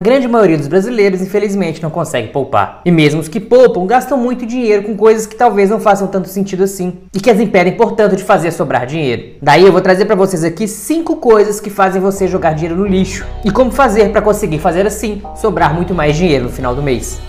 A grande maioria dos brasileiros, infelizmente, não consegue poupar. E mesmo os que poupam, gastam muito dinheiro com coisas que talvez não façam tanto sentido assim e que as impedem, portanto, de fazer sobrar dinheiro. Daí eu vou trazer para vocês aqui cinco coisas que fazem você jogar dinheiro no lixo e como fazer para conseguir fazer assim sobrar muito mais dinheiro no final do mês.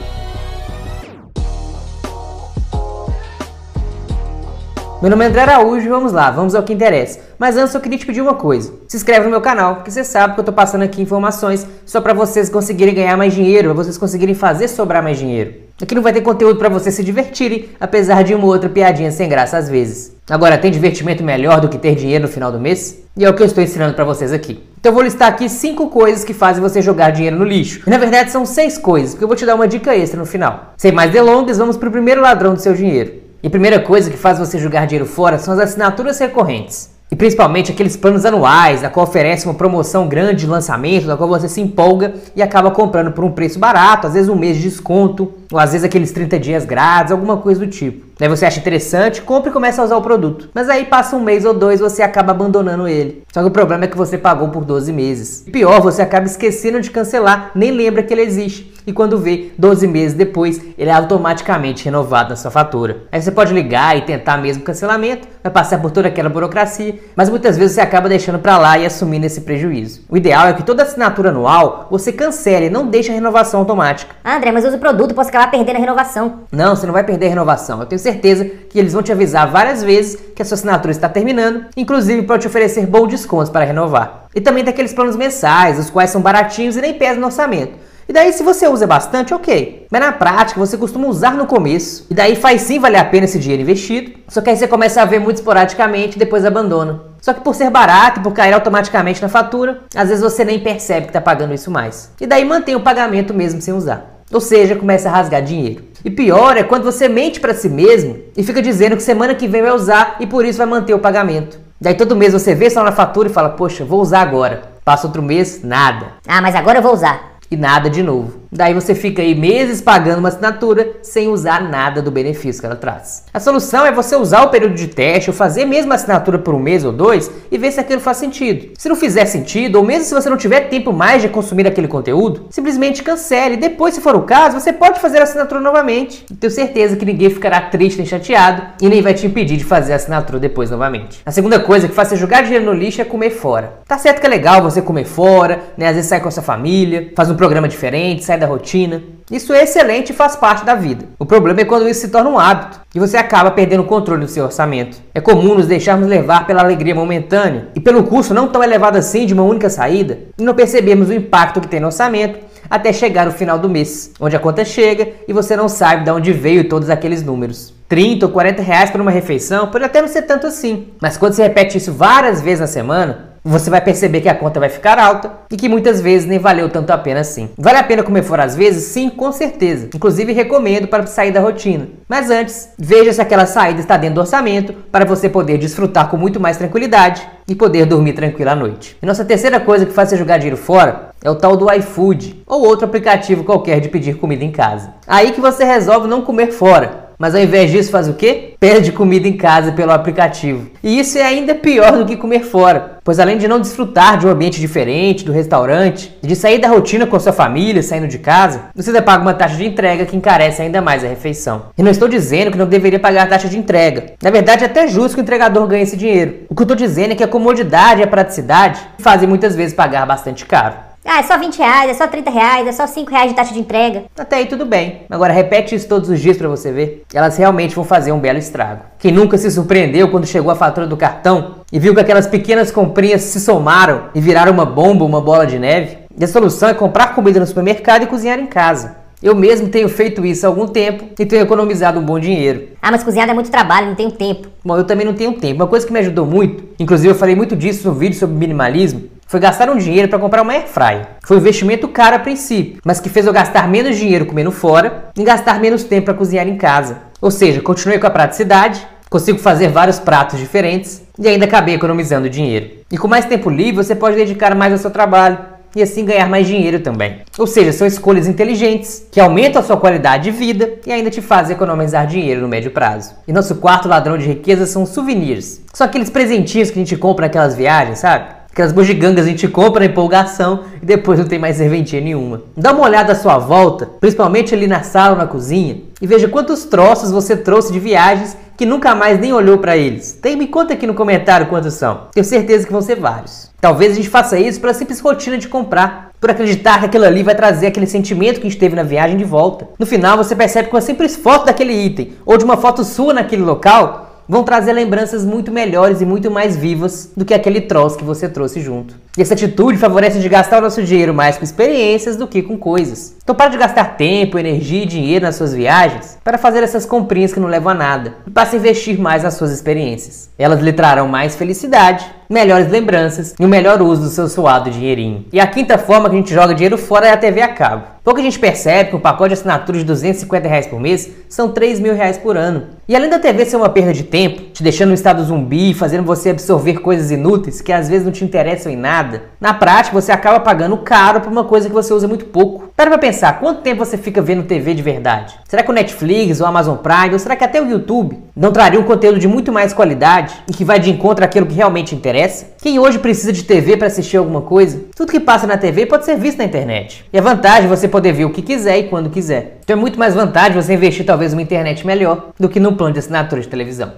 Meu nome é André Araújo e vamos lá, vamos ao que interessa. Mas antes eu queria te pedir uma coisa. Se inscreve no meu canal, porque você sabe que eu tô passando aqui informações só para vocês conseguirem ganhar mais dinheiro, para vocês conseguirem fazer sobrar mais dinheiro. Aqui não vai ter conteúdo para vocês se divertirem, apesar de uma outra piadinha sem graça às vezes. Agora, tem divertimento melhor do que ter dinheiro no final do mês? E é o que eu estou ensinando para vocês aqui. Então eu vou listar aqui cinco coisas que fazem você jogar dinheiro no lixo. E na verdade são seis coisas, porque eu vou te dar uma dica extra no final. Sem mais delongas, vamos para o primeiro ladrão do seu dinheiro. E a primeira coisa que faz você jogar dinheiro fora são as assinaturas recorrentes. E principalmente aqueles planos anuais, da qual oferece uma promoção grande de lançamento, da qual você se empolga e acaba comprando por um preço barato, às vezes um mês de desconto, ou às vezes aqueles 30 dias grátis, alguma coisa do tipo. Daí você acha interessante, compra e começa a usar o produto. Mas aí passa um mês ou dois você acaba abandonando ele. Só que o problema é que você pagou por 12 meses. E pior, você acaba esquecendo de cancelar, nem lembra que ele existe. E quando vê, 12 meses depois, ele é automaticamente renovado na sua fatura. Aí você pode ligar e tentar mesmo cancelamento, vai passar por toda aquela burocracia, mas muitas vezes você acaba deixando para lá e assumindo esse prejuízo. O ideal é que toda assinatura anual você cancele, não deixe a renovação automática. Ah, André, mas usa o produto, posso acabar perdendo a renovação. Não, você não vai perder a renovação. Eu tenho certeza que eles vão te avisar várias vezes que a sua assinatura está terminando, inclusive para te oferecer bons descontos para renovar. E também tem aqueles planos mensais, os quais são baratinhos e nem pesam no orçamento. E daí, se você usa bastante, ok. Mas na prática, você costuma usar no começo. E daí faz sim valer a pena esse dinheiro investido. Só que aí você começa a ver muito esporadicamente e depois abandona. Só que por ser barato e por cair automaticamente na fatura, às vezes você nem percebe que está pagando isso mais. E daí mantém o pagamento mesmo sem usar. Ou seja, começa a rasgar dinheiro. E pior é quando você mente para si mesmo e fica dizendo que semana que vem vai usar e por isso vai manter o pagamento. Daí todo mês você vê só na fatura e fala: Poxa, vou usar agora. Passa outro mês, nada. Ah, mas agora eu vou usar. E nada de novo. Daí você fica aí meses pagando uma assinatura sem usar nada do benefício que ela traz. A solução é você usar o período de teste ou fazer mesmo a assinatura por um mês ou dois e ver se aquilo faz sentido. Se não fizer sentido, ou mesmo se você não tiver tempo mais de consumir aquele conteúdo, simplesmente cancele. Depois, se for o caso, você pode fazer a assinatura novamente. Tenho certeza que ninguém ficará triste nem chateado e nem vai te impedir de fazer a assinatura depois novamente. A segunda coisa que faz você jogar dinheiro no lixo é comer fora. Tá certo que é legal você comer fora, né? Às vezes sai com a sua família, faz um programa diferente, sai da rotina. Isso é excelente e faz parte da vida. O problema é quando isso se torna um hábito e você acaba perdendo o controle do seu orçamento. É comum nos deixarmos levar pela alegria momentânea e pelo custo não tão elevado assim de uma única saída e não percebemos o impacto que tem no orçamento até chegar no final do mês, onde a conta chega e você não sabe de onde veio todos aqueles números. 30 ou 40 reais por uma refeição pode até não ser tanto assim, mas quando você repete isso várias vezes na semana, você vai perceber que a conta vai ficar alta e que muitas vezes nem valeu tanto a pena assim. Vale a pena comer fora às vezes? Sim, com certeza. Inclusive recomendo para sair da rotina. Mas antes, veja se aquela saída está dentro do orçamento para você poder desfrutar com muito mais tranquilidade e poder dormir tranquilo à noite. E nossa terceira coisa que faz você jogar dinheiro fora é o tal do iFood ou outro aplicativo qualquer de pedir comida em casa. Aí que você resolve não comer fora mas ao invés disso faz o quê? Pede comida em casa pelo aplicativo. E isso é ainda pior do que comer fora, pois além de não desfrutar de um ambiente diferente do restaurante, de sair da rotina com sua família, saindo de casa, você ainda paga uma taxa de entrega que encarece ainda mais a refeição. E não estou dizendo que não deveria pagar a taxa de entrega. Na verdade, é até justo que o entregador ganhe esse dinheiro. O que eu estou dizendo é que a comodidade e a praticidade fazem muitas vezes pagar bastante caro. Ah, é só 20 reais, é só 30 reais, é só 5 reais de taxa de entrega. Até aí tudo bem. Agora repete isso todos os dias para você ver. Elas realmente vão fazer um belo estrago. Quem nunca se surpreendeu quando chegou a fatura do cartão e viu que aquelas pequenas comprinhas se somaram e viraram uma bomba, uma bola de neve? E a solução é comprar comida no supermercado e cozinhar em casa. Eu mesmo tenho feito isso há algum tempo e tenho economizado um bom dinheiro. Ah, mas cozinhar dá muito trabalho, não tenho tempo. Bom, eu também não tenho tempo. Uma coisa que me ajudou muito, inclusive eu falei muito disso no vídeo sobre minimalismo, foi gastar um dinheiro para comprar uma airfryer. Foi um investimento caro a princípio, mas que fez eu gastar menos dinheiro comendo fora e gastar menos tempo para cozinhar em casa. Ou seja, continuei com a praticidade, consigo fazer vários pratos diferentes e ainda acabei economizando dinheiro. E com mais tempo livre, você pode dedicar mais ao seu trabalho e assim ganhar mais dinheiro também. Ou seja, são escolhas inteligentes que aumentam a sua qualidade de vida e ainda te fazem economizar dinheiro no médio prazo. E nosso quarto ladrão de riqueza são souvenirs. São aqueles presentinhos que a gente compra naquelas viagens, sabe? Aquelas bugigangas a gente compra na empolgação e depois não tem mais serventia nenhuma. Dá uma olhada à sua volta, principalmente ali na sala ou na cozinha, e veja quantos troços você trouxe de viagens que nunca mais nem olhou para eles. Tem, me conta aqui no comentário quantos são. Tenho certeza que vão ser vários. Talvez a gente faça isso pela simples rotina de comprar, por acreditar que aquilo ali vai trazer aquele sentimento que a gente teve na viagem de volta. No final, você percebe que uma simples foto daquele item ou de uma foto sua naquele local vão trazer lembranças muito melhores e muito mais vivas do que aquele troço que você trouxe junto. E essa atitude favorece de gastar o nosso dinheiro mais com experiências do que com coisas. Então para de gastar tempo, energia e dinheiro nas suas viagens para fazer essas comprinhas que não levam a nada e passe a investir mais nas suas experiências. Elas lhe trarão mais felicidade, melhores lembranças e o um melhor uso do seu suado dinheirinho. E a quinta forma que a gente joga dinheiro fora é a TV a cabo. Pouco a gente percebe que um pacote de assinatura de 250 reais por mês são 3 mil reais por ano. E além da TV ser uma perda de tempo, te deixando no estado zumbi, fazendo você absorver coisas inúteis que às vezes não te interessam em nada, na prática você acaba pagando caro por uma coisa que você usa muito pouco. Para pra pensar, quanto tempo você fica vendo TV de verdade? Será que o Netflix, o Amazon Prime, ou será que até o YouTube não traria um conteúdo de muito mais qualidade e que vai de encontro àquilo que realmente interessa? Quem hoje precisa de TV para assistir alguma coisa? Tudo que passa na TV pode ser visto na internet. E a vantagem é você poder ver o que quiser e quando quiser. Então é muito mais vantagem você investir talvez numa internet melhor do que num plano de assinatura de televisão.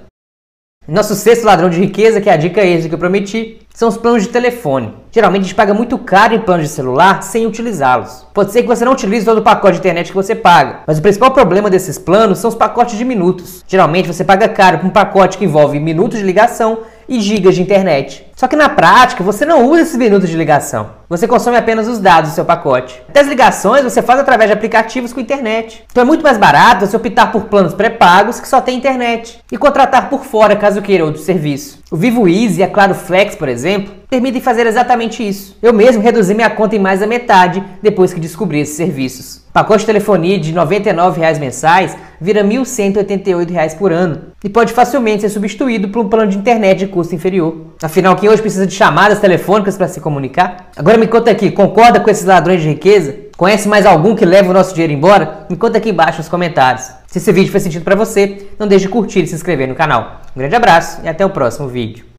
Nosso sexto ladrão de riqueza, que é a dica extra que eu prometi, são os planos de telefone. Geralmente a gente paga muito caro em planos de celular sem utilizá-los. Pode ser que você não utilize todo o pacote de internet que você paga, mas o principal problema desses planos são os pacotes de minutos. Geralmente você paga caro por um pacote que envolve minutos de ligação e gigas de internet. Só que na prática você não usa esses minutos de ligação. Você consome apenas os dados do seu pacote. Até as ligações você faz através de aplicativos com internet. Então é muito mais barato você optar por planos pré-pagos que só tem internet e contratar por fora caso queira outro serviço. O Vivo Easy e a Claro Flex, por exemplo, permitem fazer exatamente isso. Eu mesmo reduzi minha conta em mais da metade depois que descobri esses serviços. O pacote de telefonia de R$ 99,00 mensais vira R$ 1.188 por ano e pode facilmente ser substituído por um plano de internet de custo inferior. Afinal, quem hoje precisa de chamadas telefônicas para se comunicar? Agora me conta aqui, concorda com esses ladrões de riqueza? Conhece mais algum que leva o nosso dinheiro embora? Me conta aqui embaixo nos comentários. Se esse vídeo fez sentido para você, não deixe de curtir e se inscrever no canal. Um grande abraço e até o próximo vídeo.